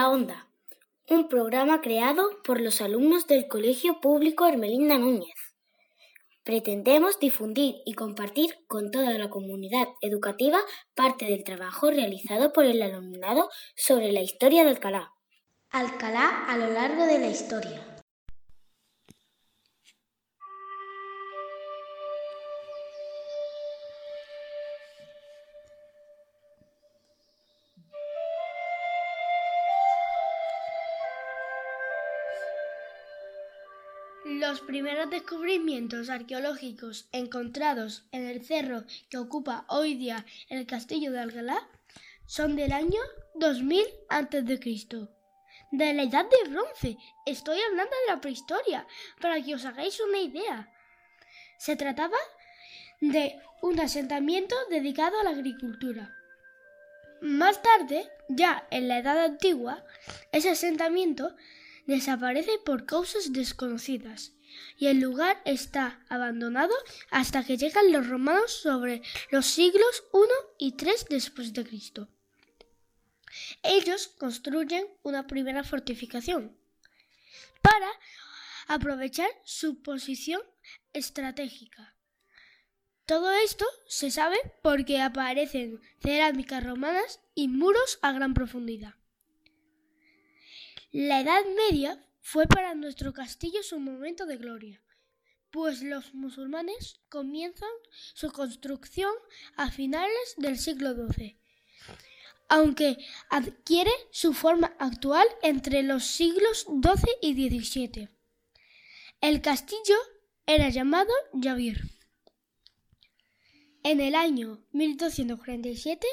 la Onda, un programa creado por los alumnos del Colegio Público Hermelinda Núñez. Pretendemos difundir y compartir con toda la comunidad educativa parte del trabajo realizado por el alumnado sobre la historia de Alcalá. Alcalá a lo largo de la historia. Los primeros descubrimientos arqueológicos encontrados en el cerro que ocupa hoy día el castillo de Alcalá son del año 2000 a.C. De la edad de bronce. Estoy hablando de la prehistoria, para que os hagáis una idea. Se trataba de un asentamiento dedicado a la agricultura. Más tarde, ya en la Edad Antigua, ese asentamiento desaparece por causas desconocidas y el lugar está abandonado hasta que llegan los romanos sobre los siglos I y III después de Cristo. Ellos construyen una primera fortificación para aprovechar su posición estratégica. Todo esto se sabe porque aparecen cerámicas romanas y muros a gran profundidad. La Edad Media fue para nuestro castillo su momento de gloria, pues los musulmanes comienzan su construcción a finales del siglo XII, aunque adquiere su forma actual entre los siglos XII y XVII. El castillo era llamado Yavir. En el año 1247,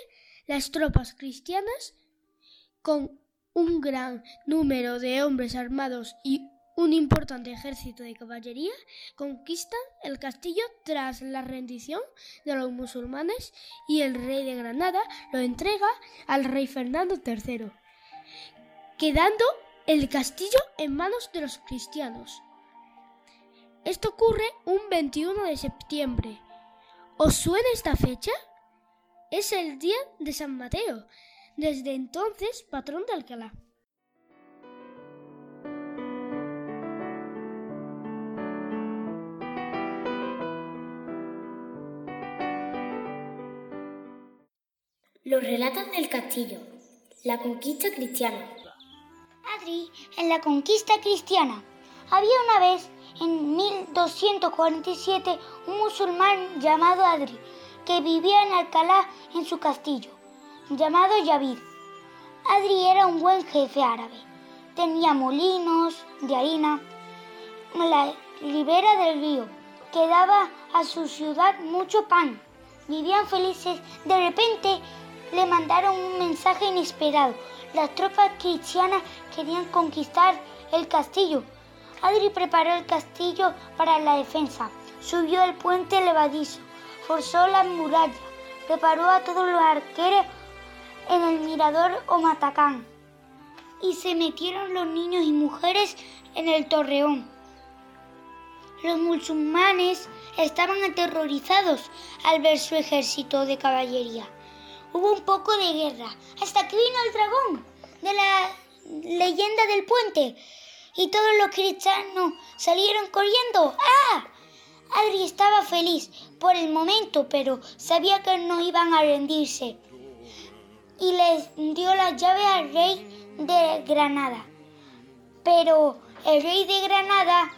las tropas cristianas, con un gran número de hombres armados y un importante ejército de caballería conquistan el castillo tras la rendición de los musulmanes y el rey de Granada lo entrega al rey Fernando III, quedando el castillo en manos de los cristianos. Esto ocurre un 21 de septiembre. ¿Os suena esta fecha? Es el día de San Mateo, desde entonces patrón de Alcalá. Los relatos del castillo. La conquista cristiana. Adri, en la conquista cristiana. Había una vez, en 1247, un musulmán llamado Adri, que vivía en Alcalá en su castillo llamado Yavid. Adri era un buen jefe árabe. Tenía molinos de harina en la ribera del río, que daba a su ciudad mucho pan. Vivían felices. De repente le mandaron un mensaje inesperado. Las tropas cristianas querían conquistar el castillo. Adri preparó el castillo para la defensa. Subió el puente levadizo, forzó la muralla, preparó a todos los arqueros en el mirador o matacán y se metieron los niños y mujeres en el torreón. Los musulmanes estaban aterrorizados al ver su ejército de caballería. Hubo un poco de guerra hasta que vino el dragón de la leyenda del puente y todos los cristianos salieron corriendo. ¡Ah! Adri estaba feliz por el momento, pero sabía que no iban a rendirse y les dio la llave al rey de Granada. Pero el rey de Granada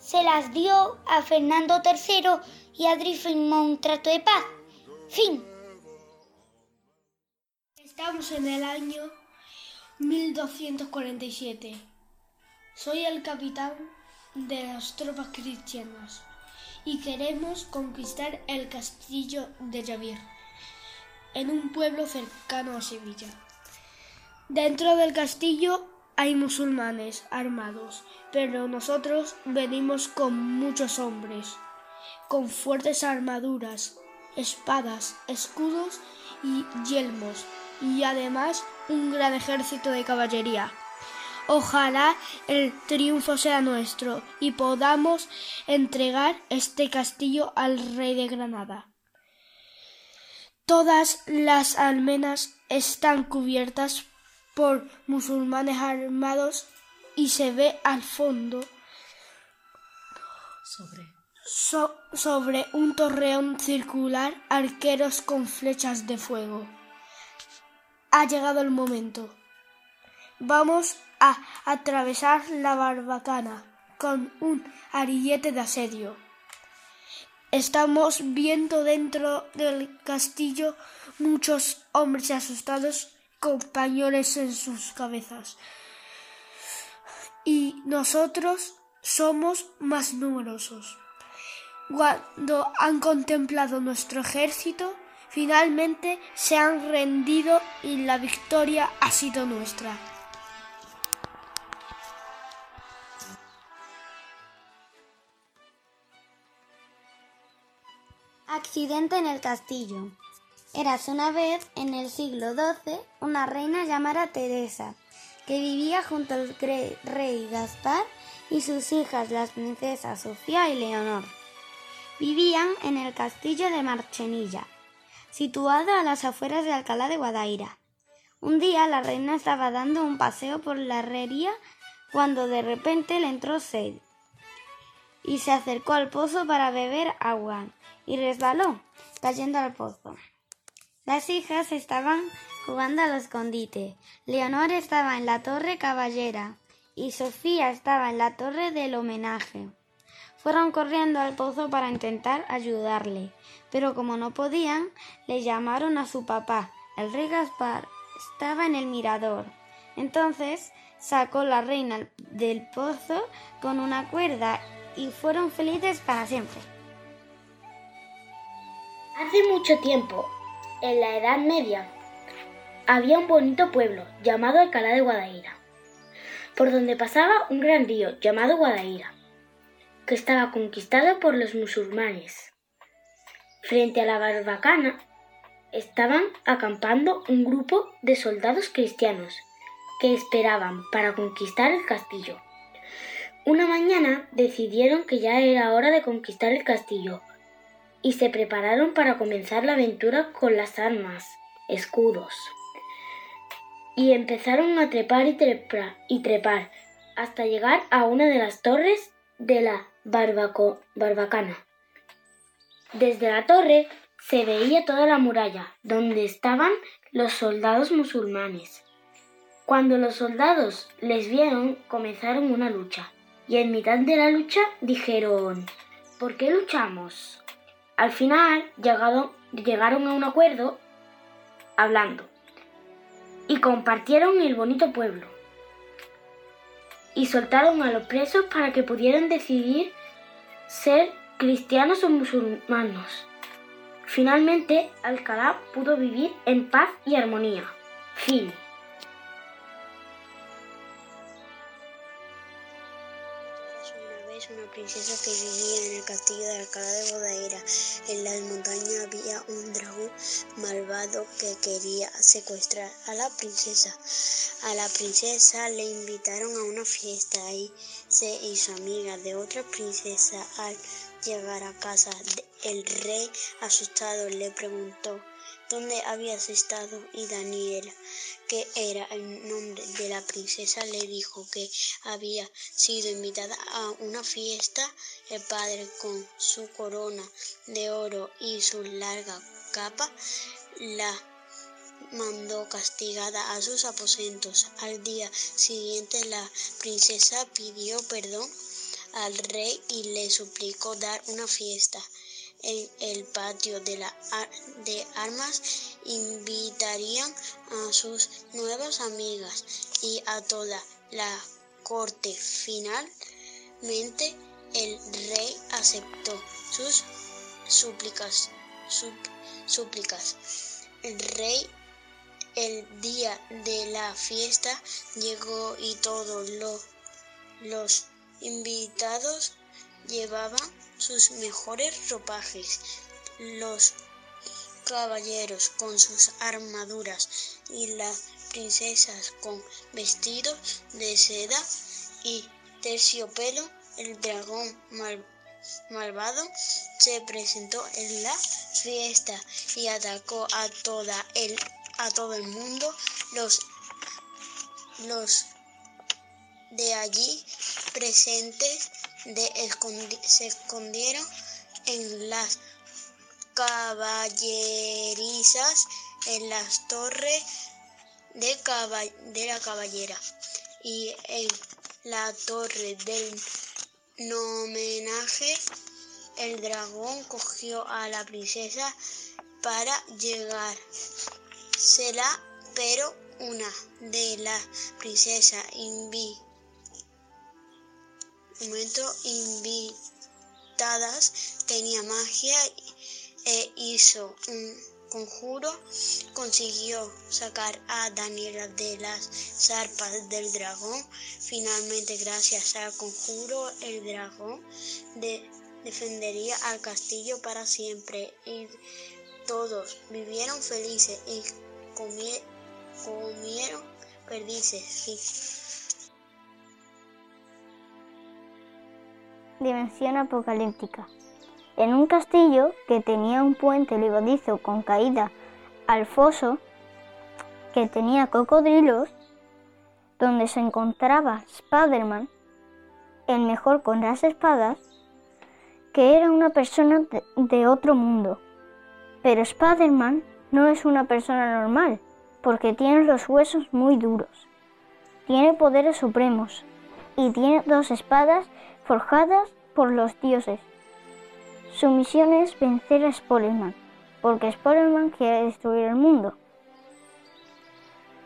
se las dio a Fernando III y Adri firmó un trato de paz. Fin. Estamos en el año 1247. Soy el capitán de las tropas cristianas y queremos conquistar el castillo de Javier en un pueblo cercano a Sevilla. Dentro del castillo hay musulmanes armados, pero nosotros venimos con muchos hombres, con fuertes armaduras, espadas, escudos y yelmos, y además un gran ejército de caballería. Ojalá el triunfo sea nuestro y podamos entregar este castillo al rey de Granada. Todas las almenas están cubiertas por musulmanes armados y se ve al fondo sobre, un torreón circular arqueros con flechas de fuego. Ha llegado el momento. Vamos a atravesar la barbacana con un arillete de asedio. Estamos viendo dentro del castillo muchos hombres asustados con en sus cabezas. Y nosotros somos más numerosos. Cuando han contemplado nuestro ejército, finalmente se han rendido y la victoria ha sido nuestra. Accidente en el castillo. Eras una vez, en el siglo XII, una reina llamada Teresa, que vivía junto al rey Gaspar y sus hijas, las princesas Sofía y Leonor. Vivían en el castillo de Marchenilla, situado a las afueras de Alcalá de Guadaira. Un día la reina estaba dando un paseo por la herrería cuando de repente le entró sed y se acercó al pozo para beber agua y resbaló, cayendo al pozo. Las hijas estaban jugando al escondite. Leonor estaba en la torre caballera y Sofía estaba en la torre del homenaje. Fueron corriendo al pozo para intentar ayudarle, pero como no podían, le llamaron a su papá. El rey Gaspar estaba en el mirador. Entonces sacó la reina del pozo con una cuerda y fueron felices para siempre. Hace mucho tiempo, en la Edad Media, había un bonito pueblo llamado Alcalá de Guadaira, por donde pasaba un gran río llamado Guadaira, que estaba conquistado por los musulmanes. Frente a la barbacana estaban acampando un grupo de soldados cristianos que esperaban para conquistar el castillo. Una mañana decidieron que ya era hora de conquistar el castillo y se prepararon para comenzar la aventura con las armas, escudos. Y empezaron a trepar y trepar y trepar hasta llegar a una de las torres de la barbacana. Desde la torre se veía toda la muralla donde estaban los soldados musulmanes. Cuando los soldados les vieron, comenzaron una lucha. Y en mitad de la lucha dijeron, ¿por qué luchamos? Al final llegaron a un acuerdo hablando y compartieron el bonito pueblo y soltaron a los presos para que pudieran decidir ser cristianos o musulmanos. Finalmente, Alcalá pudo vivir en paz y armonía. Fin. Princesa que vivía en el castillo de Alcalá de Bodaira. En las montañas había un dragón malvado que quería secuestrar a la princesa. A la princesa le invitaron a una fiesta y se hizo amiga de otra princesa. Al llegar a casa, el rey asustado le preguntó dónde habías estado y Daniela, que era el nombre de la princesa, le dijo que había sido invitada a una fiesta. El padre con su corona de oro y su larga capa la mandó castigada a sus aposentos. Al día siguiente la princesa pidió perdón al rey y le suplicó dar una fiesta en el patio de, la, de armas invitarían a sus nuevas amigas y a toda la corte. Finalmente el rey aceptó sus súplicas. súplicas. El rey el día de la fiesta llegó y todos los invitados llevaban sus mejores ropajes. Los caballeros con sus armaduras y las princesas con vestidos de seda y terciopelo, el dragón malvado se presentó en la fiesta y atacó a toda el a todo el mundo. Los Los de allí presentes se escondieron en las caballerizas, en las torres de, la caballera y en la torre del homenaje el dragón cogió a la princesa para llegar. Será, pero una de las princesas invi invitadas tenía magia e hizo un conjuro, consiguió sacar a Daniela de las zarpas del dragón. Finalmente, gracias al conjuro, el dragón defendería al castillo para siempre y todos vivieron felices y comieron perdices. Dimensión apocalíptica. En un castillo que tenía un puente levadizo con caída al foso, que tenía cocodrilos, donde se encontraba Spiderman, el mejor con las espadas, que era una persona de, otro mundo. Pero Spiderman no es una persona normal, porque tiene los huesos muy duros. Tiene poderes supremos y tiene dos espadas forjadas por los dioses. Su misión es vencer a Spoilerman, porque Spoilerman quiere destruir el mundo.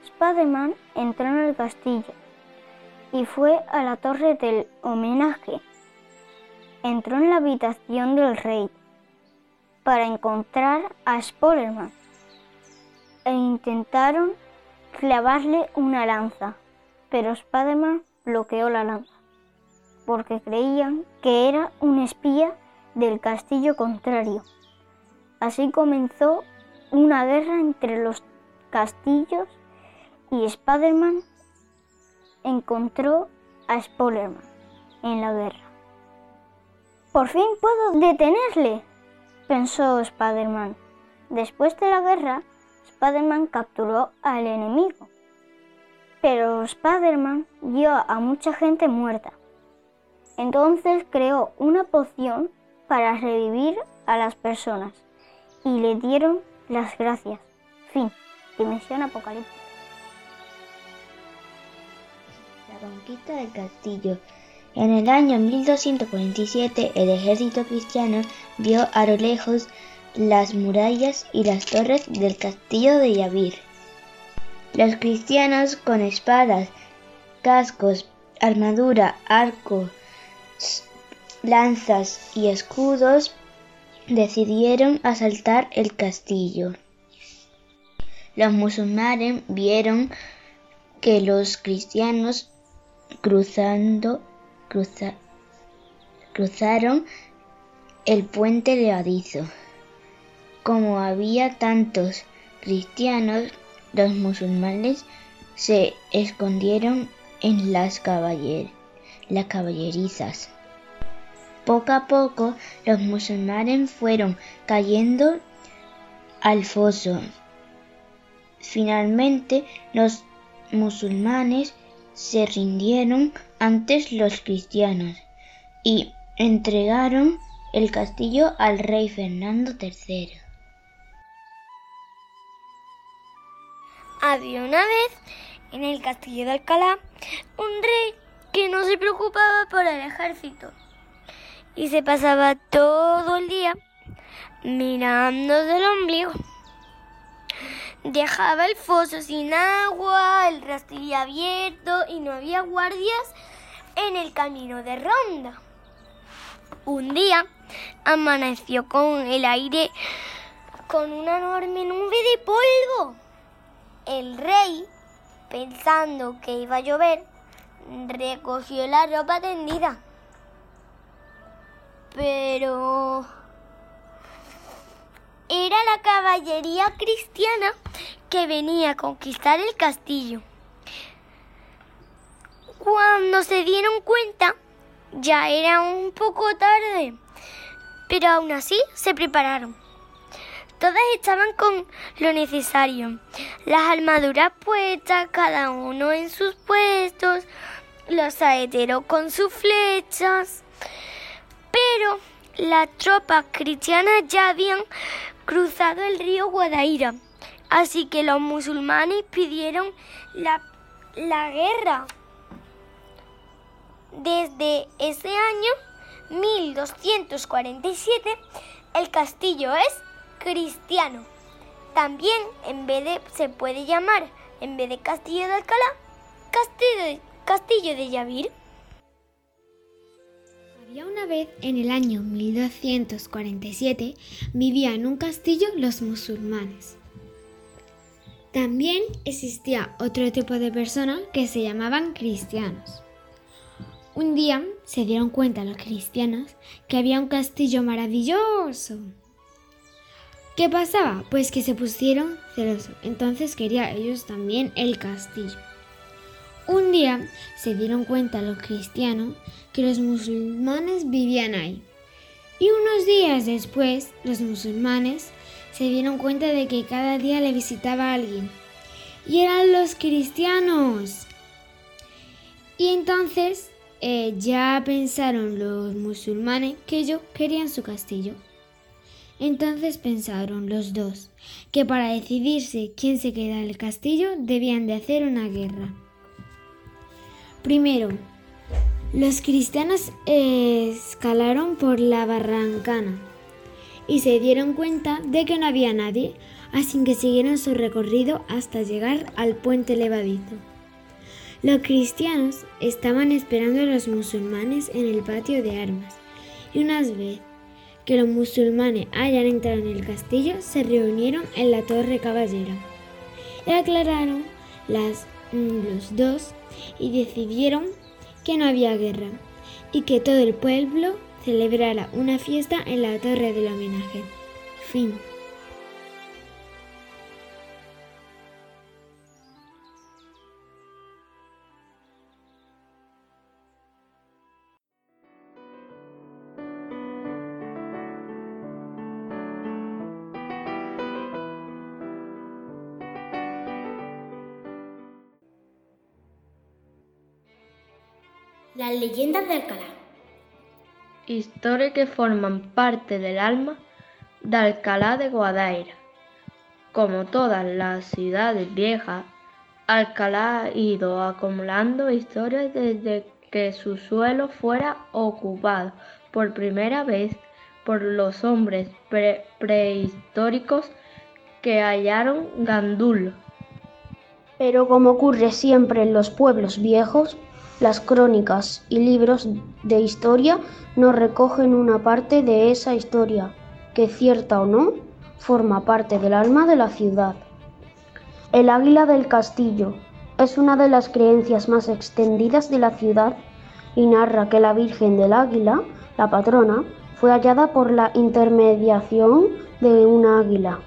Spiderman entró en el castillo y fue a la torre del homenaje. Entró en la habitación del rey para encontrar a Spoilerman e intentaron clavarle una lanza, pero Spiderman bloqueó la lanza porque creían que era un espía del castillo contrario. Así comenzó una guerra entre los castillos y Spiderman encontró a Spoilerman en la guerra. Por fin puedo detenerle, pensó Spiderman. Después de la guerra, Spiderman capturó al enemigo. Pero Spiderman vio a mucha gente muerta. Entonces creó una poción para revivir a las personas y le dieron las gracias. Fin. Dimensión apocalíptica. La conquista del castillo. En el año 1247 el ejército cristiano vio a lo lejos las murallas y las torres del castillo de Yavir. Los cristianos con espadas, cascos, armadura, arcos, lanzas y escudos decidieron asaltar el castillo. Los musulmanes vieron que los cristianos cruzando, cruzaron el puente levadizo. Como había tantos cristianos, los musulmanes se escondieron en las, las caballerizas. Poco a poco los musulmanes fueron cayendo al foso. Finalmente los musulmanes se rindieron ante los cristianos y entregaron el castillo al rey Fernando III. Había una vez en el castillo de Alcalá un rey que no se preocupaba por el ejército y se pasaba todo el día mirando del ombligo. Dejaba el foso sin agua, el rastrillo abierto y no había guardias en el camino de ronda. Un día amaneció con el aire con una enorme nube de polvo. El rey, pensando que iba a llover, recogió la ropa tendida pero era la caballería cristiana que venía a conquistar el castillo. Cuando se dieron cuenta, ya era un poco tarde, pero aún así se prepararon. Todas estaban con lo necesario. Las armaduras puestas, cada uno en sus puestos, los saeteros con sus flechas. Pero las tropas cristianas ya habían cruzado el río Guadaira, así que los musulmanes pidieron la, la guerra. Desde ese año 1247 el castillo es cristiano. También en vez de se puede llamar en vez de Castillo de Alcalá, Castillo, Castillo de Yavir. Había una vez en el año 1247 vivía en un castillo los musulmanes. También existía otro tipo de personas que se llamaban cristianos. Un día se dieron cuenta los cristianos que había un castillo maravilloso. ¿Qué pasaba? Pues que se pusieron celosos, entonces quería ellos también el castillo. Un día se dieron cuenta los cristianos que los musulmanes vivían ahí. Y unos días después los musulmanes se dieron cuenta de que cada día le visitaba a alguien. Y eran los cristianos. Y entonces eh, ya pensaron los musulmanes que ellos querían su castillo. Entonces pensaron los dos que para decidirse quién se queda en el castillo debían de hacer una guerra. Primero, los cristianos escalaron por la barrancana y se dieron cuenta de que no había nadie, así que siguieron su recorrido hasta llegar al puente levadizo. Los cristianos estaban esperando a los musulmanes en el patio de armas y unas veces que los musulmanes hayan entrado en el castillo se reunieron en la torre caballera y aclararon las, mm, los dos y decidieron que no había guerra y que todo el pueblo celebrara una fiesta en la torre del homenaje. Fin. Las leyendas de Alcalá. Historias que forman parte del alma de Alcalá de Guadaira. Como todas las ciudades viejas, Alcalá ha ido acumulando historias desde que su suelo fuera ocupado por primera vez por los hombres prehistóricos que hallaron Gandul. Pero como ocurre siempre en los pueblos viejos, las crónicas y libros de historia nos recogen una parte de esa historia, que cierta o no, forma parte del alma de la ciudad. El águila del castillo es una de las creencias más extendidas de la ciudad y narra que la Virgen del Águila, la patrona, fue hallada por la intermediación de una águila.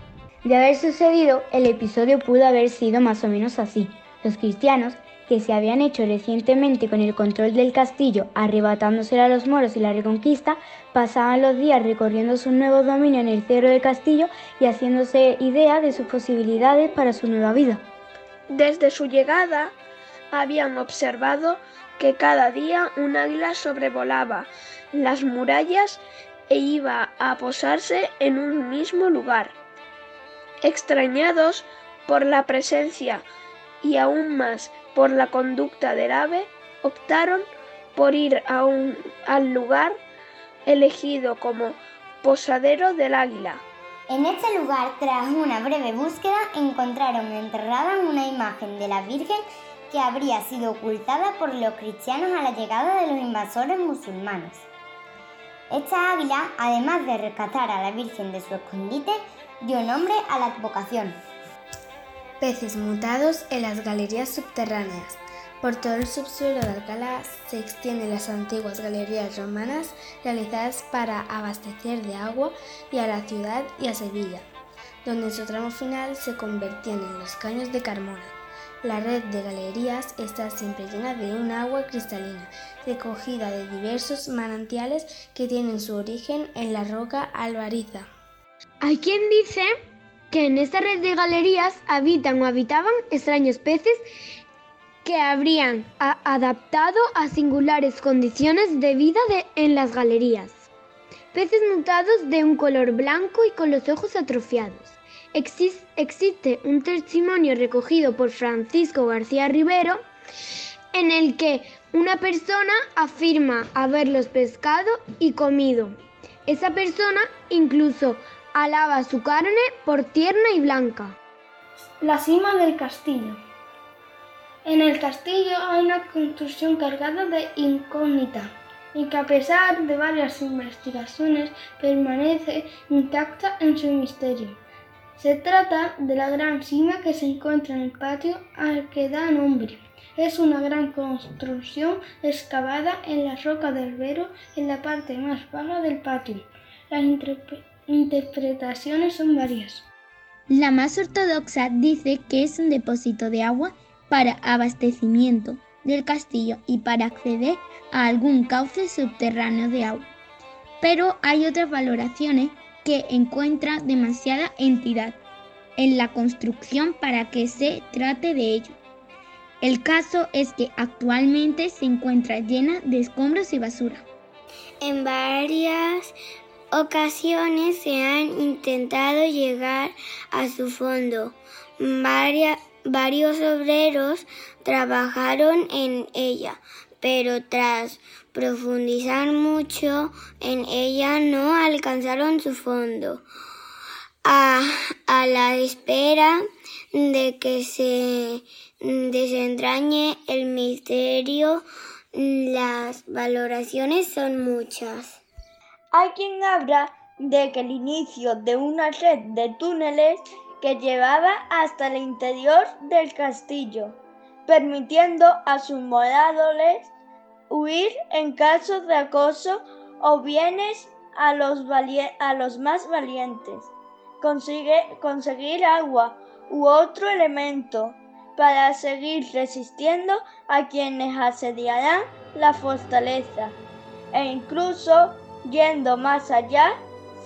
De haber sucedido, el episodio pudo haber sido más o menos así. Los cristianos que se habían hecho recientemente con el control del castillo, arrebatándosela a los moros y la reconquista, pasaban los días recorriendo su nuevo dominio en el cerro del castillo y haciéndose idea de sus posibilidades para su nueva vida. Desde su llegada, habían observado que cada día un águila sobrevolaba las murallas e iba a posarse en un mismo lugar. Extrañados por la presencia y aún más por la conducta del ave, optaron por ir a al lugar elegido como posadero del águila. En este lugar, tras una breve búsqueda, encontraron enterrada una imagen de la Virgen que habría sido ocultada por los cristianos a la llegada de los invasores musulmanes. Esta águila, además de rescatar a la Virgen de su escondite, dio nombre a la advocación, peces mutados en las galerías subterráneas. Por todo el subsuelo de Alcalá se extienden las antiguas galerías romanas realizadas para abastecer de agua y a la ciudad y a Sevilla, donde en su tramo final se convertían en los caños de Carmona. La red de galerías está siempre llena de un agua cristalina, recogida de diversos manantiales que tienen su origen en la roca albariza. Hay quien dice que en esta red de galerías habitan o habitaban extraños peces que habrían adaptado a singulares condiciones de vida en las galerías. Peces mutados de un color blanco y con los ojos atrofiados. existe un testimonio recogido por Francisco García Rivero en el que una persona afirma haberlos pescado y comido. Esa persona incluso alaba su carne por tierna y blanca. La cima del castillo. En el castillo hay una construcción cargada de incógnita y que a pesar de varias investigaciones permanece intacta en su misterio. Se trata de la gran cima que se encuentra en el patio al que da nombre. Es una gran construcción excavada en la roca del Vero en la parte más baja del patio. Las interpretaciones son varias. La más ortodoxa dice que es un depósito de agua para abastecimiento del castillo y para acceder a algún cauce subterráneo de agua. Pero hay otras valoraciones que encuentran demasiada entidad en la construcción para que se trate de ello. El caso es que actualmente se encuentra llena de escombros y basura. En varias ocasiones se han intentado llegar a su fondo. varios obreros trabajaron en ella, pero tras profundizar mucho en ella no alcanzaron su fondo. A, la espera de que se desentrañe el misterio, las valoraciones son muchas. Hay quien habla de que el inicio de una red de túneles que llevaba hasta el interior del castillo, permitiendo a sus moradores huir en caso de acoso o bienes a los, más valientes, Consigue, conseguir agua u otro elemento para seguir resistiendo a quienes asediarán la fortaleza. E incluso, yendo más allá,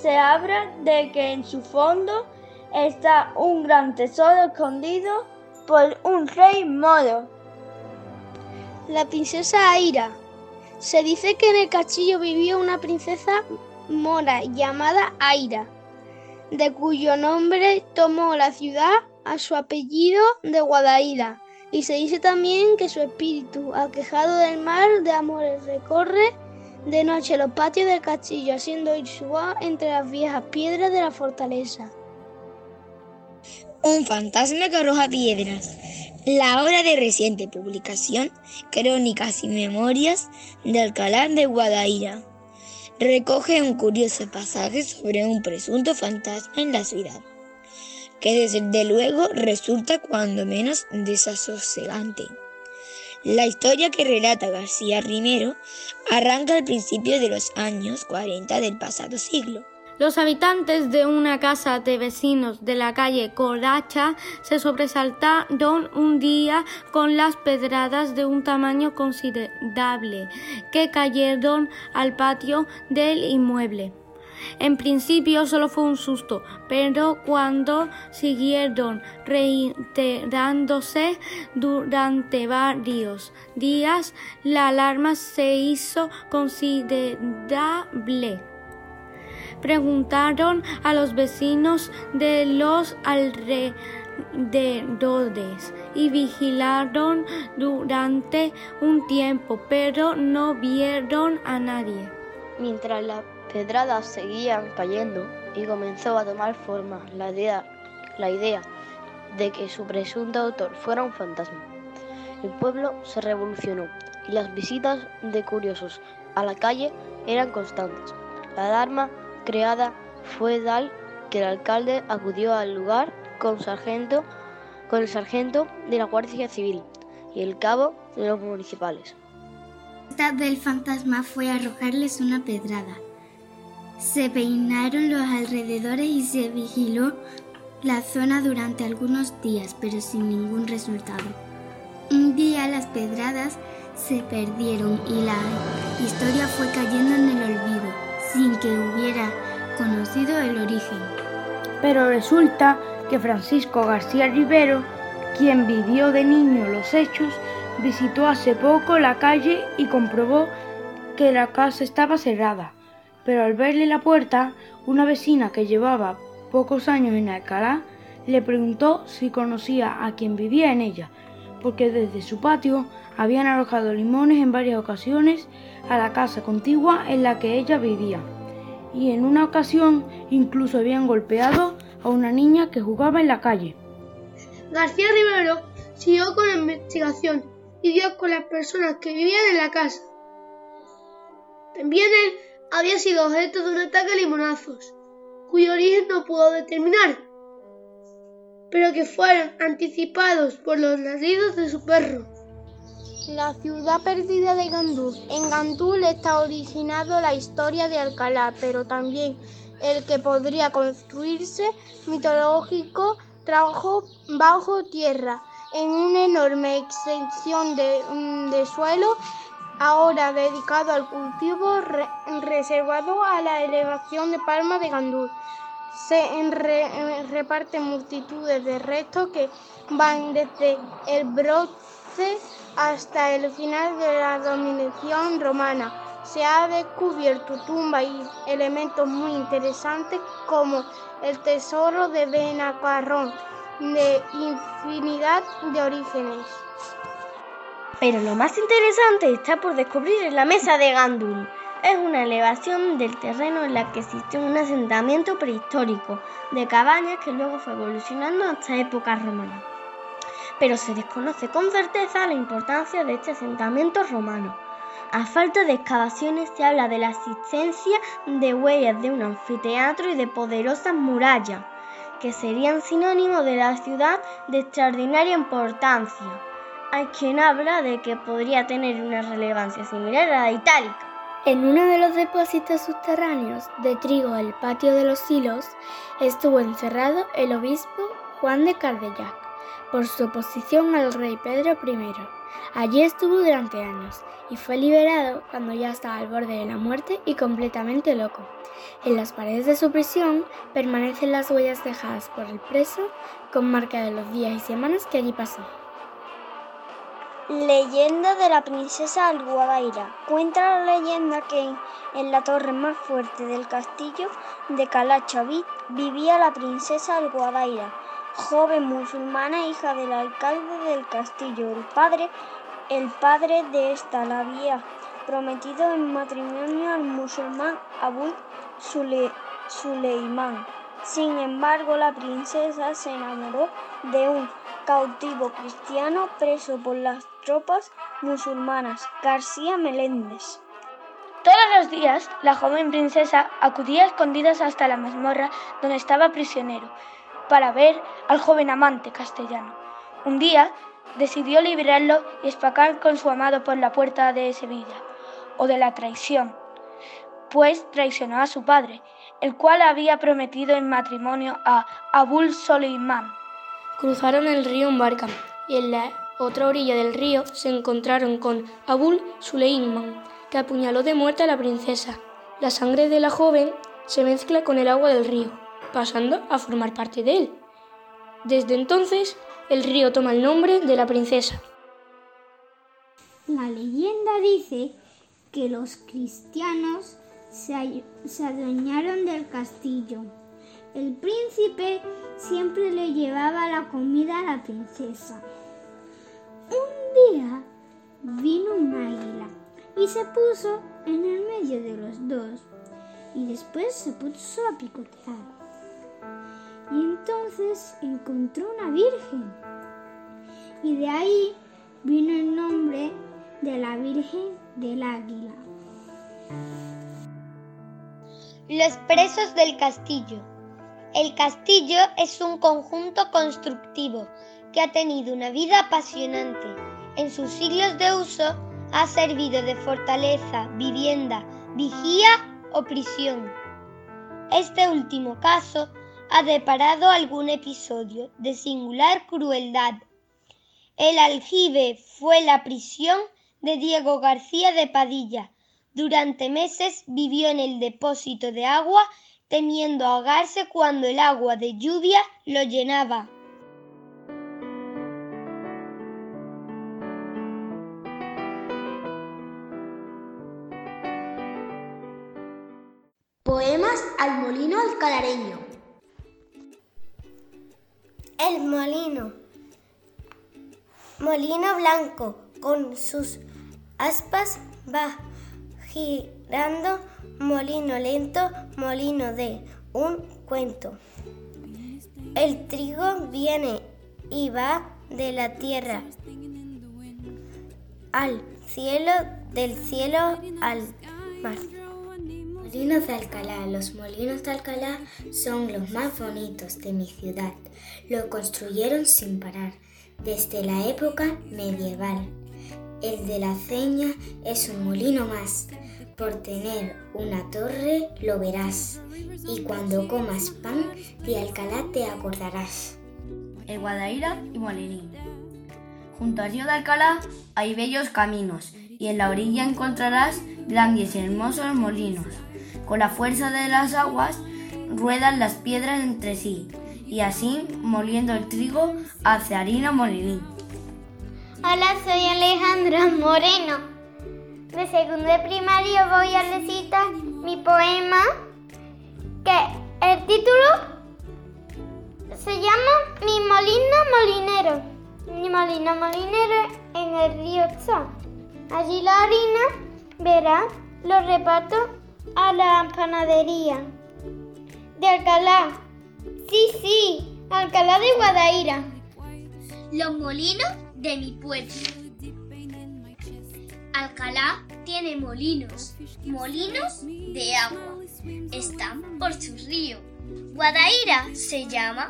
se habla de que en su fondo está un gran tesoro escondido por un rey moro. La princesa Aira. Se dice que en el castillo vivía una princesa mora llamada Aira, de cuyo nombre tomó la ciudad a su apellido de Guadaira, y se dice también que su espíritu, aquejado del mar de amores, recorre de noche los patios del castillo, haciendo voz entre las viejas piedras de la fortaleza. Un fantasma que arroja piedras. La obra de reciente publicación, Crónicas y Memorias de Alcalá de Guadaira, recoge un curioso pasaje sobre un presunto fantasma en la ciudad que desde luego resulta cuando menos desasosegante. La historia que relata García Rimero arranca al principio de los años 40 del pasado siglo. Los habitantes de una casa de vecinos de la calle Coracha se sobresaltaron un día con las pedradas de un tamaño considerable que cayeron al patio del inmueble. En principio solo fue un susto, pero cuando siguieron reiterándose durante varios días, la alarma se hizo considerable. Preguntaron a los vecinos de los alrededores y vigilaron durante un tiempo, pero no vieron a nadie. Mientras la pedradas seguían cayendo y comenzó a tomar forma la idea, la idea de que su presunto autor fuera un fantasma. El pueblo se revolucionó y las visitas de curiosos a la calle eran constantes. La alarma creada fue tal que el alcalde acudió al lugar con, sargento, con el sargento de la Guardia Civil y el cabo de los municipales. La del fantasma fue arrojarles una pedrada. Se peinaron los alrededores y se vigiló la zona durante algunos días, pero sin ningún resultado. Un día las pedradas se perdieron y la historia fue cayendo en el olvido, sin que hubiera conocido el origen. Pero resulta que Francisco García Rivero, quien vivió de niño los hechos, visitó hace poco la calle y comprobó que la casa estaba cerrada. Pero al verle la puerta, una vecina que llevaba pocos años en Alcalá le preguntó si conocía a quien vivía en ella, porque desde su patio habían arrojado limones en varias ocasiones a la casa contigua en la que ella vivía. Y en una ocasión incluso habían golpeado a una niña que jugaba en la calle. García Rivero siguió con la investigación y dio con las personas que vivían en la casa. También él había sido objeto de un ataque a limonazos, cuyo origen no pudo determinar, pero que fueron anticipados por los ladridos de su perro. La ciudad perdida de Gandul. En Gandul está originado la historia de Alcalá, pero también el que podría construirse mitológico trabajo bajo tierra, en una enorme extensión de, de suelo ahora dedicado al cultivo reservado a la elevación de Palma de Gandul. Se reparten multitudes de restos que van desde el bronce hasta el final de la dominación romana. Se ha descubierto tumbas y elementos muy interesantes como el tesoro de Benacarrón, de infinidad de orígenes. Pero lo más interesante está por descubrir en la mesa de Gandul. Es una elevación del terreno en la que existió un asentamiento prehistórico de cabañas que luego fue evolucionando hasta época romana. Pero se desconoce con certeza la importancia de este asentamiento romano. A falta de excavaciones se habla de la existencia de huellas de un anfiteatro y de poderosas murallas, que serían sinónimo de la ciudad de extraordinaria importancia. Hay quien habla de que podría tener una relevancia similar a la itálica. En uno de los depósitos subterráneos de trigo del patio de los silos estuvo encerrado el obispo Juan de Cardellac por su oposición al rey Pedro I. Allí estuvo durante años y fue liberado cuando ya estaba al borde de la muerte y completamente loco. En las paredes de su prisión permanecen las huellas dejadas por el preso con marca de los días y semanas que allí pasó. Leyenda de la princesa Alguadaira. Cuenta la leyenda que en la torre más fuerte del castillo de Calachaví vivía la princesa Alguadaira, joven musulmana hija del alcalde del castillo. El padre, el padre de esta la había prometido en matrimonio al musulmán Abu Suleimán. Sin embargo, la princesa se enamoró de un cautivo cristiano preso por las tropas musulmanas, García Meléndez. Todos los días, la joven princesa acudía a escondidas hasta la mazmorra donde estaba prisionero, para ver al joven amante castellano. Un día, decidió liberarlo y escacar con su amado por la puerta de Sevilla, o de la traición, pues traicionó a su padre, el cual había prometido en matrimonio a Abul Soleiman. Cruzaron el río en barca y en la otra orilla del río se encontraron con Abul Suleiman, que apuñaló de muerte a la princesa. La sangre de la joven se mezcla con el agua del río, pasando a formar parte de él. Desde entonces, el río toma el nombre de la princesa. La leyenda dice que los cristianos se, se adueñaron del castillo. El príncipe siempre le llevaba la comida a la princesa. Un día vino un águila y se puso en el medio de los dos y después se puso a picotear. Y entonces encontró una virgen y de ahí vino el nombre de la Virgen del Águila. Los presos del castillo. El castillo es un conjunto constructivo que ha tenido una vida apasionante. En sus siglos de uso ha servido de fortaleza, vivienda, vigía o prisión. Este último caso ha deparado algún episodio de singular crueldad. El aljibe fue la prisión de Diego García de Padilla. Durante meses vivió en el depósito de agua temiendo ahogarse cuando el agua de lluvia lo llenaba. Poemas al molino alcalareño. El molino. Molino blanco, con sus aspas va molino lento, molino de un cuento. El trigo viene y va de la tierra al cielo, del cielo al mar. Molinos de Alcalá. Los molinos de Alcalá son los más bonitos de mi ciudad. Lo construyeron sin parar, desde la época medieval. El de la Ceña es un molino más. Por tener una torre lo verás. Y cuando comas pan de Alcalá te acordarás. El Guadaira y Molinín. Junto al río de Alcalá hay bellos caminos y en la orilla encontrarás grandes y hermosos molinos. Con la fuerza de las aguas ruedan las piedras entre sí y así, moliendo el trigo, hace harina molinín. Hola, soy Alejandra Moreno. De segundo de primario voy a recitar mi poema que el título se llama Mi molino molinero. Mi molino molinero en el río Tza. Allí la harina, verás, lo reparto a la panadería de Alcalá. Sí, sí, Alcalá de Guadaira. Los molinos de mi pueblo. Alcalá tiene molinos, molinos de agua. Están por su río. Guadaira se llama.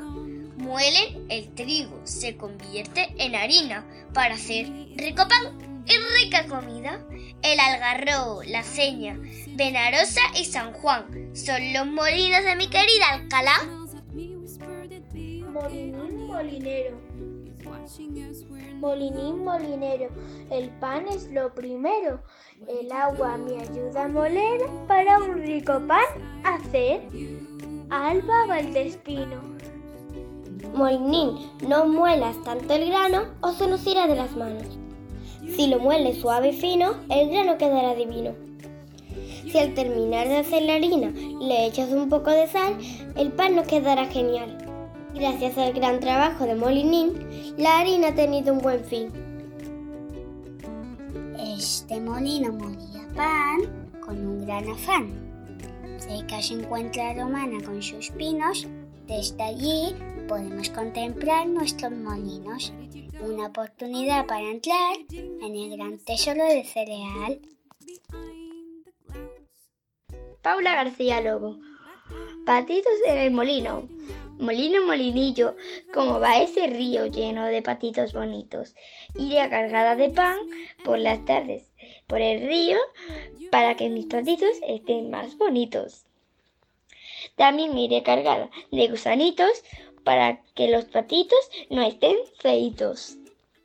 Muelen el trigo, se convierte en harina para hacer rico pan y rica comida. El algarrobo, la ceña, Benarosa y San Juan son los molinos de mi querida Alcalá. Molinín molinero. Molinín molinero, el pan es lo primero. El agua me ayuda a moler para un rico pan hacer. Alba Valdespino. Molinín, no muelas tanto el grano o se nos irá de las manos. Si lo mueles suave y fino, el grano quedará divino. Si al terminar de hacer la harina le echas un poco de sal, el pan nos quedará genial. Gracias al gran trabajo de Molinín, la harina ha tenido un buen fin. Este molino molía pan con un gran afán. Cerca se encuentra Romana con sus pinos. Desde allí podemos contemplar nuestros molinos. Una oportunidad para entrar en el gran tesoro de cereal. Paula García Lobo. Patitos en el molino. Molino, molinillo, como va ese río lleno de patitos bonitos. Iré cargada de pan por las tardes, por el río, para que mis patitos estén más bonitos. También iré cargada de gusanitos para que los patitos no estén feitos.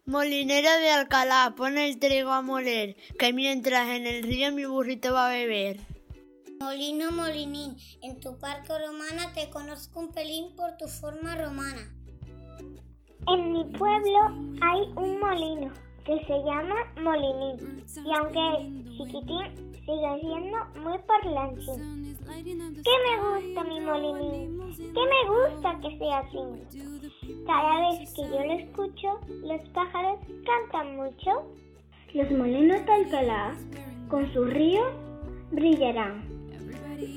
Molinero de Alcalá, pon el trigo a moler, que mientras en el río mi burrito va a beber. Molino Molinín, en tu parque romana te conozco un pelín por tu forma romana. En mi pueblo hay un molino que se llama Molinín y aunque es chiquitín sigue siendo muy parlanchín. ¿Qué me gusta mi molinín? ¿Qué me gusta que sea así? Cada vez que yo lo escucho, los pájaros cantan mucho. Los molinos de Alcalá, con su río, brillarán.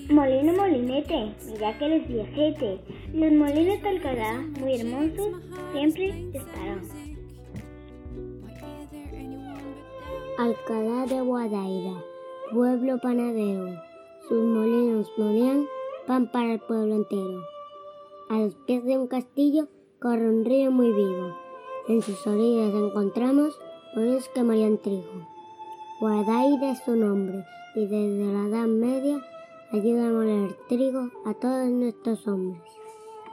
Molino molinete, mira que les viajete. Los molinos de Alcalá, muy hermosos, siempre estarán. Alcalá de Guadaira, pueblo panadero. Sus molinos molían pan para el pueblo entero. A los pies de un castillo corre un río muy vivo. En sus orillas encontramos molinos que molían trigo. Guadaira es su nombre y desde la Edad Media ayuda a moler trigo a todos nuestros hombres,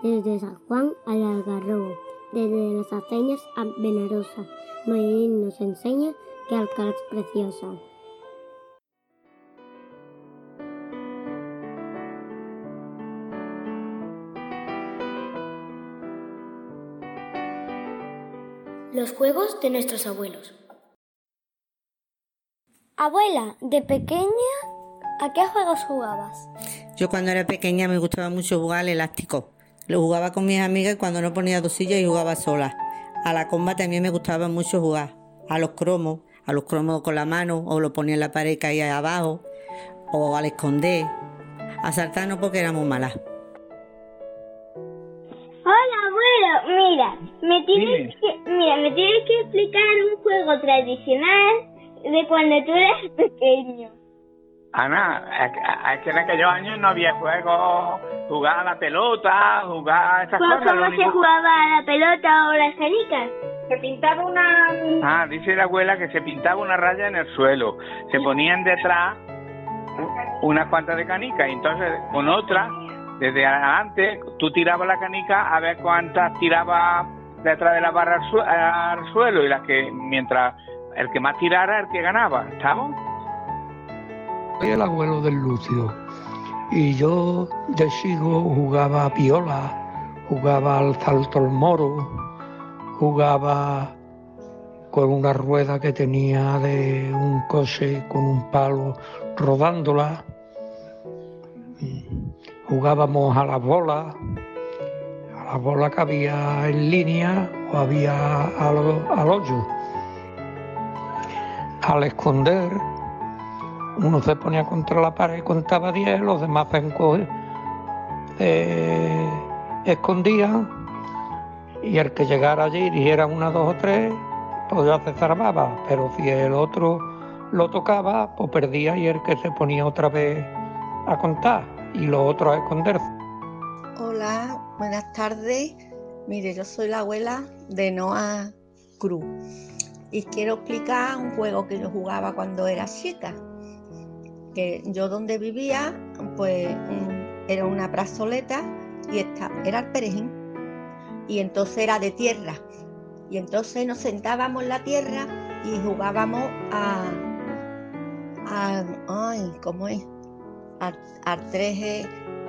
desde San Juan al Algarrobo, desde las aceñas a Venerosa. Medellín nos enseña que Alcalá es preciosa. Los juegos de nuestros abuelos. Abuela, de pequeña ¿a qué juegos jugabas? Yo cuando era pequeña me gustaba mucho jugar al elástico. Lo jugaba con mis amigas cuando no ponía dos sillas y jugaba sola. A la comba también me gustaba mucho jugar. A los cromos, a los cromos con la mano, o lo ponía en la pared que hay abajo, o al esconder. A saltarnos porque éramos malas. Hola abuelo, mira, me tienes que, mira, me tienes que explicar un juego tradicional de cuando tú eras pequeño. Ana, es que en aquellos años no había juegos, jugar a la pelota, jugar a esas ¿Cómo, cosas. ¿Cómo se jugaba a la pelota o las canicas? Se pintaba una... Ah, dice la abuela que se pintaba una raya en el suelo, se ponían detrás unas cuantas de canicas y entonces con otra, desde adelante, tú tirabas la canica a ver cuántas tiraba detrás de la barra al, su- al suelo y las que mientras el que más tirara el que ganaba, ¿estamos? Soy el abuelo del Lucio y yo de chico jugaba a piola, jugaba al salto al moro, jugaba con una rueda que tenía de un coche con un palo rodándola, jugábamos a las bolas, a las bolas que había en línea o había al, al hoyo. Al esconder, uno se ponía contra la pared y contaba 10, los demás se escondían y el que llegara allí dijera una, dos o tres, pues ya se zarpaba, pero si el otro lo tocaba, pues perdía y el que se ponía otra vez a contar y los otros a esconderse. Hola, buenas tardes. Mire, yo soy la abuela de Noah Cruz y quiero explicar un juego que yo jugaba cuando era chica. Que yo donde vivía, pues mm, era una plazoleta y esta, era el perejil y entonces era de tierra. Y entonces nos sentábamos en la tierra y jugábamos a, a ay, ¿cómo es? Al,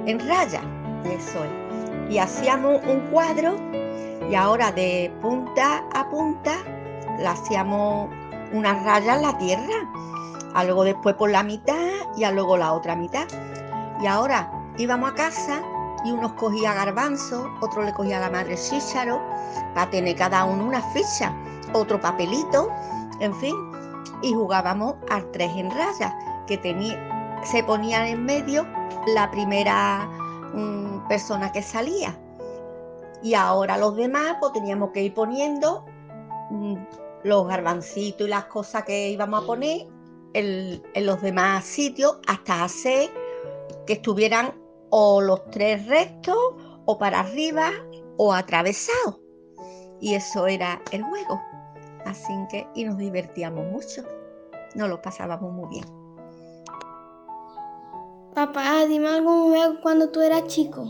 en raya, eso es. Y hacíamos un cuadro y ahora de punta a punta le hacíamos una raya en la tierra, a luego después por la mitad y a luego la otra mitad. Y ahora íbamos a casa y unos cogía garbanzo, otro le cogía a la madre chícharo, para tener cada uno una ficha, otro papelito, en fin, y jugábamos al tres en raya, que tenía, se ponían en medio la primera mm, persona que salía. Y ahora los demás, pues teníamos que ir poniendo mm, los garbancitos y las cosas que íbamos a poner en, en los demás sitios hasta hacer que estuvieran o los tres rectos o para arriba o atravesados. Y eso era el juego. Así que, y nos divertíamos mucho. Nos lo pasábamos muy bien. Papá, dime algún juego cuando tú eras chico.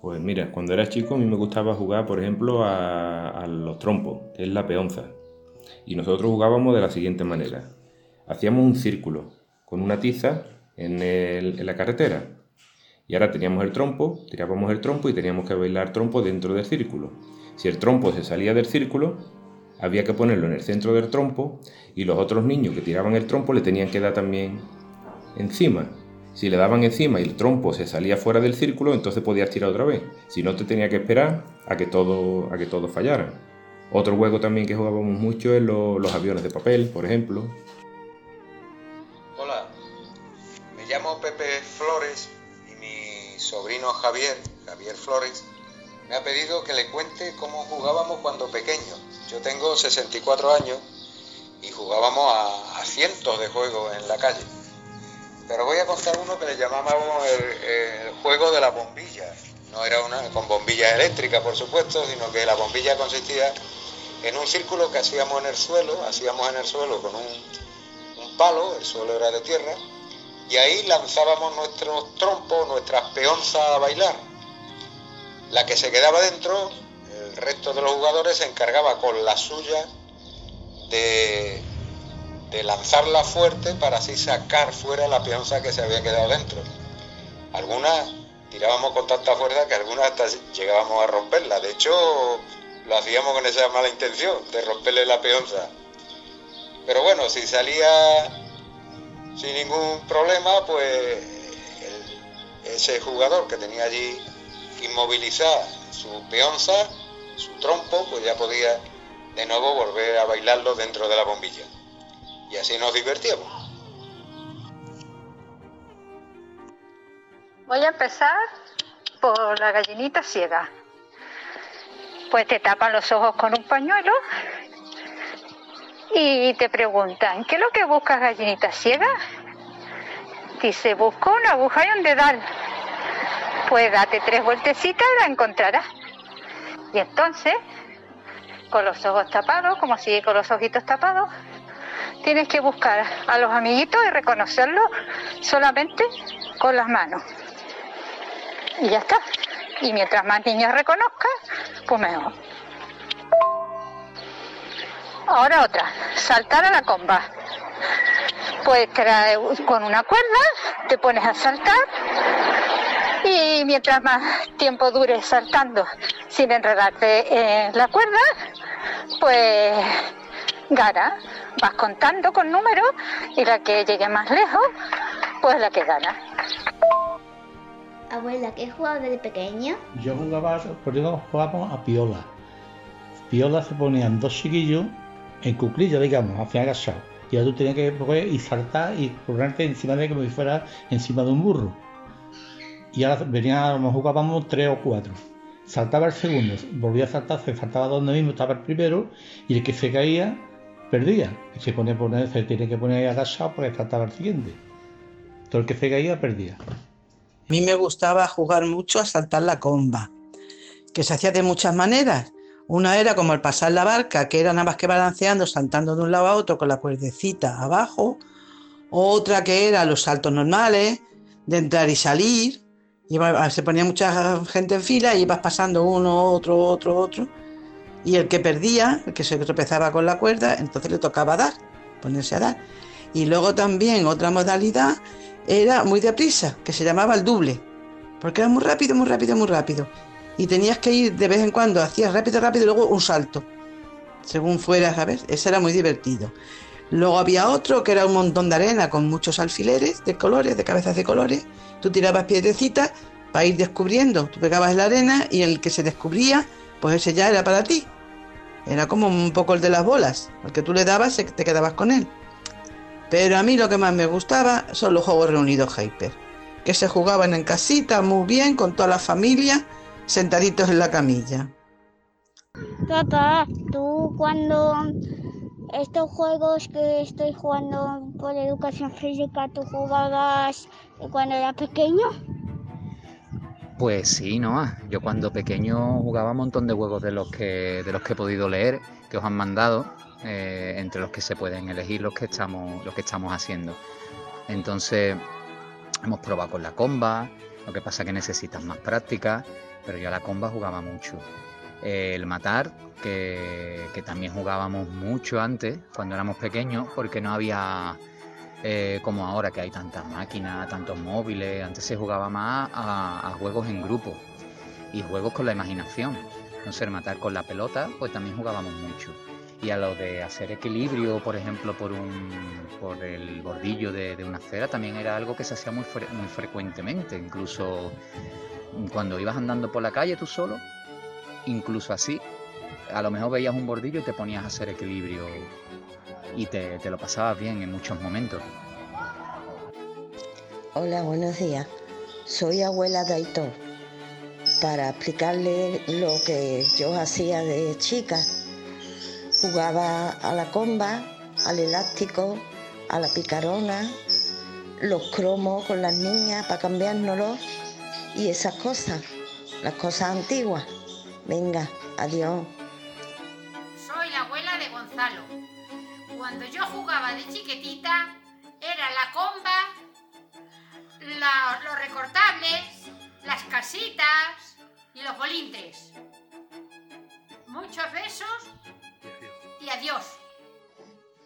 Pues mira, cuando era chico a mí me gustaba jugar, por ejemplo, a, a los trompos, que es la peonza. Y nosotros jugábamos de la siguiente manera. Hacíamos un círculo con una tiza en, la carretera. Y ahora teníamos el trompo, tirábamos el trompo y teníamos que bailar trompo dentro del círculo. Si el trompo se salía del círculo, había que ponerlo en el centro del trompo y los otros niños que tiraban el trompo le tenían que dar también encima. Si le daban encima y el trompo se salía fuera del círculo, entonces podías tirar otra vez. Si no, te tenía que esperar a que todo, a que todo fallara. Otro juego también que jugábamos mucho es lo- los aviones de papel, por ejemplo. Sobrino Javier, Javier Flores, me ha pedido que le cuente cómo jugábamos cuando pequeño. Yo tengo 64 años y jugábamos a, cientos de juegos en la calle. Pero voy a contar uno que le llamábamos el, juego de la bombilla. No era una con bombilla eléctrica, por supuesto, sino que la bombilla consistía en un círculo que hacíamos en el suelo, hacíamos en el suelo con un palo, el suelo era de tierra, y ahí lanzábamos nuestros trompos, nuestras peonzas a bailar. La que se quedaba dentro, el resto de los jugadores se encargaba con la suya de, de lanzarla fuerte para así sacar fuera la peonza que se había quedado dentro. Algunas tirábamos con tanta fuerza que algunas hasta llegábamos a romperla. De hecho, lo hacíamos con esa mala intención de romperle la peonza. Pero bueno, si salía sin ningún problema, pues ese jugador que tenía allí inmovilizada su peonza, su trompo, pues ya podía de nuevo volver a bailarlo dentro de la bombilla. Y así nos divertíamos. Voy a empezar por la gallinita ciega. Pues te tapan los ojos con un pañuelo y te preguntan, ¿qué es lo que buscas gallinita ciega? Dice, busco una aguja y un dedal. Pues date tres vueltecitas y la encontrarás. Y entonces, con los ojos tapados, como sigue con los ojitos tapados, tienes que buscar a los amiguitos y reconocerlos solamente con las manos. Y ya está. Y mientras más niños reconozcan, pues mejor. Ahora otra, saltar a la comba. Pues con una cuerda, te pones a saltar y mientras más tiempo dure saltando sin enredarte en la cuerda, pues gana. Vas contando con números y la que llegue más lejos, pues la que gana. Abuela, ¿qué jugaba desde pequeño? Yo jugaba, por ejemplo, jugábamos a piola. Piola se ponían dos chiquillos en cuclilla, digamos, hacia agachado. Y ahora tú tenías que coger y saltar y ponerte encima de como si fuera encima de un burro. Y ahora venía, a jugábamos tres o cuatro. Saltaba el segundo, volvía a saltar, se saltaba donde mismo estaba el primero, y el que se caía, perdía. Y se, pone, se tiene que poner agachado para saltaba el siguiente. Todo el que se caía, perdía. A mí me gustaba jugar mucho a saltar la comba, que se hacía de muchas maneras. Una era como el pasar la barca, que era nada más que balanceando, saltando de un lado a otro con la cuerdecita abajo. Otra que era los saltos normales, de entrar y salir. se ponía mucha gente en fila y ibas pasando uno, otro, otro, otro. Y el que perdía, el que se tropezaba con la cuerda, entonces le tocaba dar, ponerse a dar. Y luego también otra modalidad era muy deprisa, que se llamaba el doble, porque era muy rápido, muy rápido, muy rápido y tenías que ir de vez en cuando, hacías rápido, rápido y luego un salto, según fueras, ¿sabes? Ese era muy divertido. Luego había otro que era un montón de arena con muchos alfileres de colores, de cabezas de colores. Tú tirabas piedrecitas para ir descubriendo. Tú pegabas la arena y el que se descubría, pues ese ya era para ti. Era como un poco el de las bolas. Al que tú le dabas, te quedabas con él. Pero a mí lo que más me gustaba son los juegos reunidos Hyper, que se jugaban en casita muy bien con toda la familia sentaditos en la camilla. Tata, tú cuando estos juegos que estoy jugando por educación física, ¿tú jugabas cuando era pequeño? Pues sí, no. Yo cuando pequeño jugaba un montón de juegos de los que, de los que he podido leer, que os han mandado, eh, entre los que se pueden elegir los que estamos, los que estamos haciendo. Entonces, hemos probado con la comba, lo que pasa que necesitas más práctica pero yo a la comba jugaba mucho. el matar, que, también jugábamos mucho antes, cuando éramos pequeños, porque no había eh, como ahora que hay tantas máquinas, tantos móviles, antes se jugaba más a, juegos en grupo y juegos con la imaginación. Entonces el matar con la pelota, pues también jugábamos mucho. Y a lo de hacer equilibrio, por ejemplo, por, un, por el bordillo de, una esfera, también era algo que se hacía muy, muy frecuentemente. Incluso cuando ibas andando por la calle tú solo, incluso así, a lo mejor veías un bordillo y te ponías a hacer equilibrio y te, lo pasabas bien en muchos momentos. Hola, buenos días. Soy abuela de Aitor. Para explicarle lo que yo hacía de chica, jugaba a la comba, al elástico, a la picarona, los cromos con las niñas para cambiárnoslos y esas cosas, las cosas antiguas. Venga, adiós. Soy la abuela de Gonzalo. Cuando yo jugaba de chiquitita, era la comba, los recortables, las casitas y los bolintes. Muchos besos y adiós.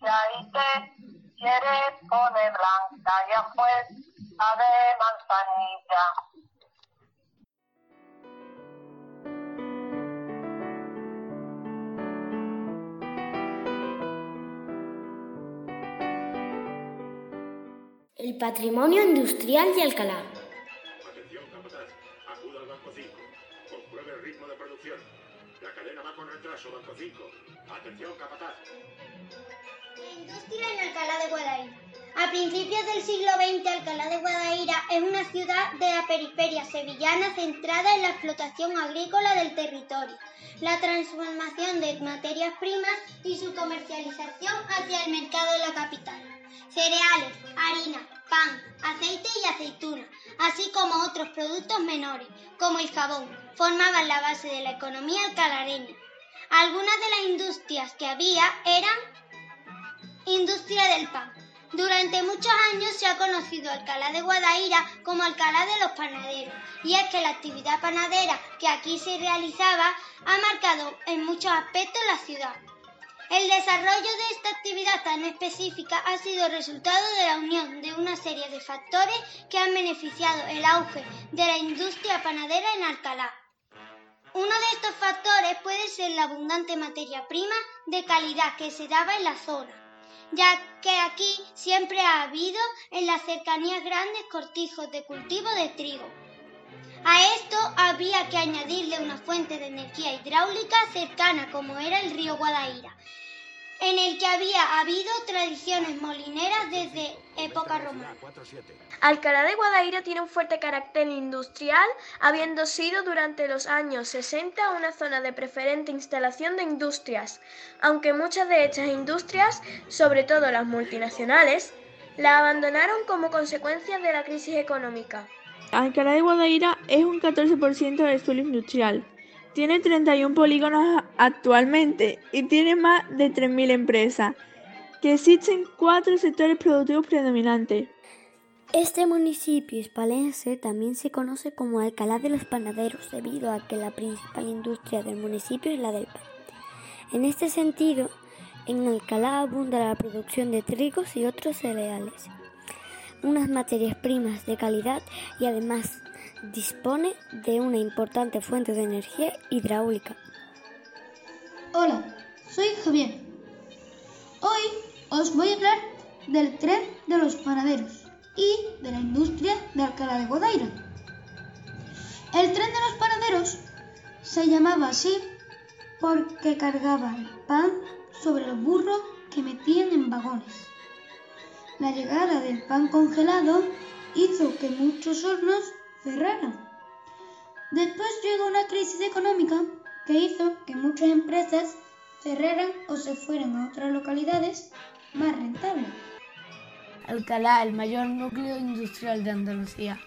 se y te quieres poner blanca ya pues a de manzanilla. El patrimonio industrial de Alcalá. Siglo XX, Alcalá de Guadaira es una ciudad de la periferia sevillana centrada en la explotación agrícola del territorio, la transformación de materias primas y su comercialización hacia el mercado de la capital. Cereales, harina, pan, aceite y aceituna, así como otros productos menores, como el jabón, formaban la base de la economía alcalareña. Algunas de las industrias que había eran industria del pan. Durante muchos años se ha conocido Alcalá de Guadaira como Alcalá de los Panaderos, y es que la actividad panadera que aquí se realizaba ha marcado en muchos aspectos la ciudad. El desarrollo de esta actividad tan específica ha sido resultado de la unión de una serie de factores que han beneficiado el auge de la industria panadera en Alcalá. Uno de estos factores puede ser la abundante materia prima de calidad que se daba en la zona, ya que aquí siempre ha habido en las cercanías grandes cortijos de cultivo de trigo. A esto había que añadirle una fuente de energía hidráulica cercana como era el río Guadaira, en el que había habido tradiciones molineras desde época romana. Alcalá de Guadaira tiene un fuerte carácter industrial, habiendo sido durante los años 60 una zona de preferente instalación de industrias, aunque muchas de estas industrias, sobre todo las multinacionales, la abandonaron como consecuencia de la crisis económica. Alcalá de Guadaira es un 14% del suelo industrial. Tiene 31 polígonos actualmente y tiene más de 3.000 empresas, que existen cuatro sectores productivos predominantes. Este municipio hispalense también se conoce como Alcalá de los Panaderos debido a que la principal industria del municipio es la del pan. En este sentido, en Alcalá abunda la producción de trigos y otros cereales, unas materias primas de calidad y además dispone de una importante fuente de energía hidráulica. Hola, soy Javier. Hoy os voy a hablar del tren de los panaderos y de la industria de Alcalá de Guadaira. El tren de los panaderos se llamaba así porque cargaba el pan sobre los burros que metían en vagones. La llegada del pan congelado hizo que muchos hornos Después llegó una crisis económica que hizo que muchas empresas cerraran o se fueran a otras localidades más rentables. Alcalá, el mayor núcleo industrial de Andalucía.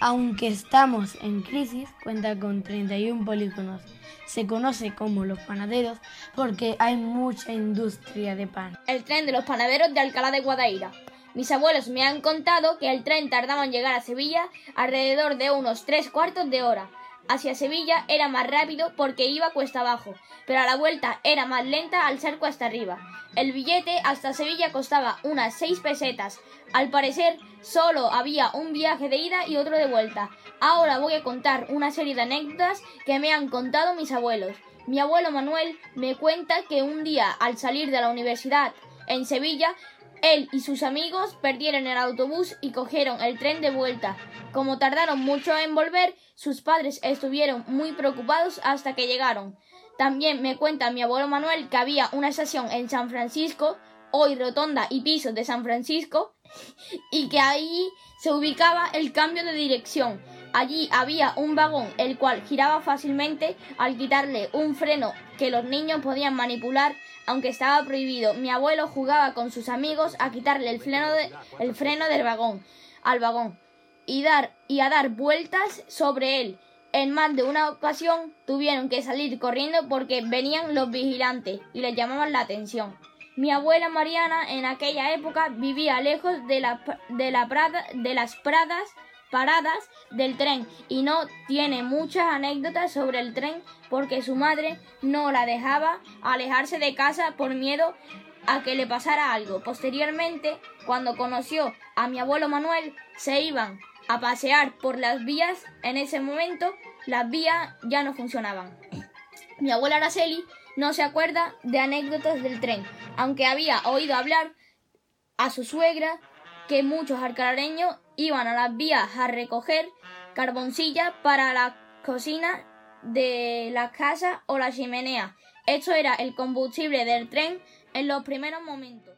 Aunque estamos en crisis, cuenta con 31 polígonos. Se conoce como los panaderos porque hay mucha industria de pan. El tren de los panaderos de Alcalá de Guadaira. Mis abuelos me han contado que el tren tardaba en llegar a Sevilla alrededor de unos tres cuartos de hora. Hacia Sevilla era más rápido porque iba cuesta abajo, pero a la vuelta era más lenta al ser cuesta arriba. El billete hasta Sevilla costaba unas seis pesetas. Al parecer, solo había un viaje de ida y otro de vuelta. Ahora voy a contar una serie de anécdotas que me han contado mis abuelos. Mi abuelo Manuel me cuenta que un día, al salir de la universidad en Sevilla, él y sus amigos perdieron el autobús y cogieron el tren de vuelta. Como tardaron mucho en volver, sus padres estuvieron muy preocupados hasta que llegaron. También me cuenta mi abuelo Manuel que había una estación en San Francisco, hoy rotonda y piso de San Francisco, y que ahí se ubicaba el cambio de dirección. Allí había un vagón el cual giraba fácilmente al quitarle un freno que los niños podían manipular, aunque estaba prohibido. Mi abuelo jugaba con sus amigos a quitarle el freno, el freno del vagón al vagón y, dar, y a dar vueltas sobre él. En más de una ocasión tuvieron que salir corriendo porque venían los vigilantes y les llamaban la atención. Mi abuela Mariana en aquella época vivía lejos de, la, de, la prada, de las pradas paradas del tren y no tiene muchas anécdotas sobre el tren porque su madre no la dejaba alejarse de casa por miedo a que le pasara algo. Posteriormente, cuando conoció a mi abuelo Manuel, se iban a pasear por las vías. En ese momento, las vías ya no funcionaban. Mi abuela Araceli no se acuerda de anécdotas del tren, aunque había oído hablar a su suegra que muchos alcalareños iban a las vías a recoger carboncilla para la cocina de la casa o la chimenea. Esto era el combustible del tren en los primeros momentos.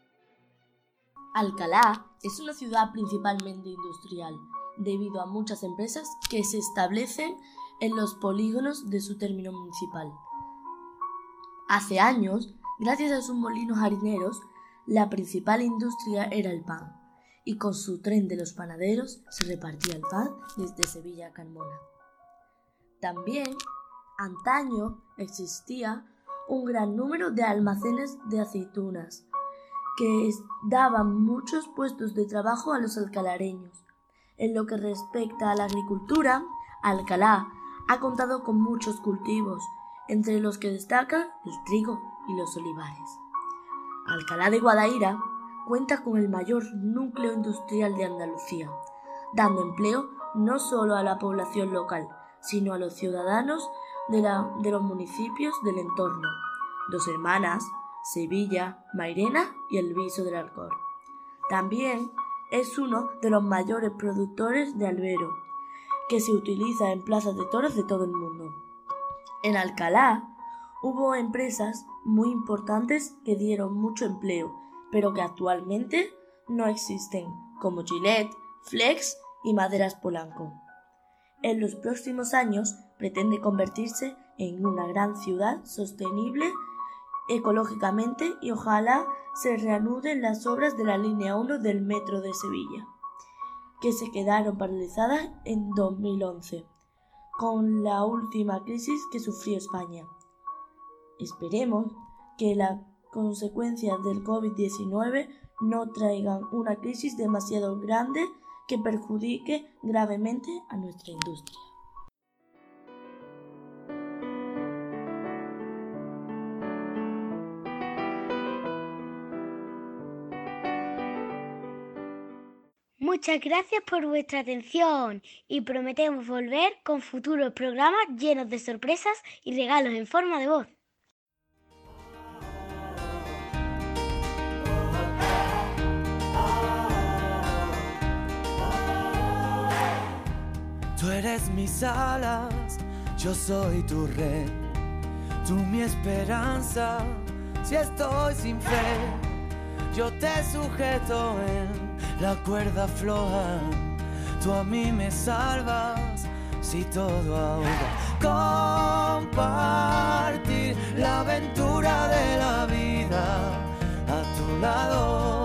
Alcalá es una ciudad principalmente industrial, debido a muchas empresas que se establecen en los polígonos de su término municipal. Hace años, gracias a sus molinos harineros, la principal industria era el pan, y con su tren de los panaderos se repartía el pan desde Sevilla a Carmona. También, antaño, existía un gran número de almacenes de aceitunas, que daban muchos puestos de trabajo a los alcalareños. En lo que respecta a la agricultura, Alcalá ha contado con muchos cultivos, entre los que destacan el trigo y los olivares. Alcalá de Guadaira cuenta con el mayor núcleo industrial de Andalucía, dando empleo no solo a la población local, sino a los ciudadanos de, de los municipios del entorno, Dos Hermanas, Sevilla, Mairena y El Viso del Alcor. También es uno de los mayores productores de albero, que se utiliza en plazas de toros de todo el mundo. En Alcalá hubo empresas muy importantes que dieron mucho empleo, pero que actualmente no existen, como Gillette, Flex y Maderas Polanco. En los próximos años pretende convertirse en una gran ciudad sostenible ecológicamente y ojalá se reanuden las obras de la línea 1 del metro de Sevilla, que se quedaron paralizadas en 2011 con la última crisis que sufrió España. Esperemos que las consecuencias del COVID-19 no traigan una crisis demasiado grande que perjudique gravemente a nuestra industria. Muchas gracias por vuestra atención y prometemos volver con futuros programas llenos de sorpresas y regalos en forma de voz. Eres mis alas, yo soy tu red, tú mi esperanza, si estoy sin fe, yo te sujeto en la cuerda floja, tú a mí me salvas si todo ahoga. Compartir la aventura de la vida a tu lado.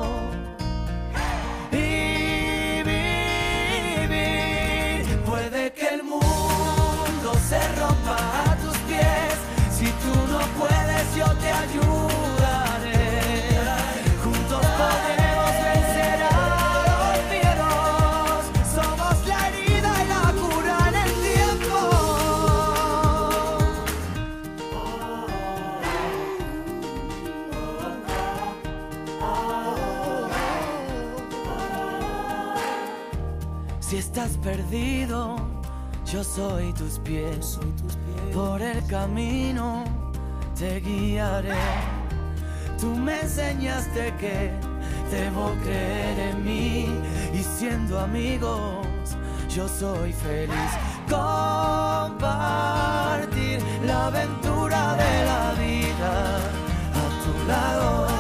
estás perdido, yo soy tus pies. Soy tus pies. Por el camino te guiaré. Tú me enseñaste que debo creer en mí y siendo amigos yo soy feliz. Compartir la aventura de la vida a tu lado.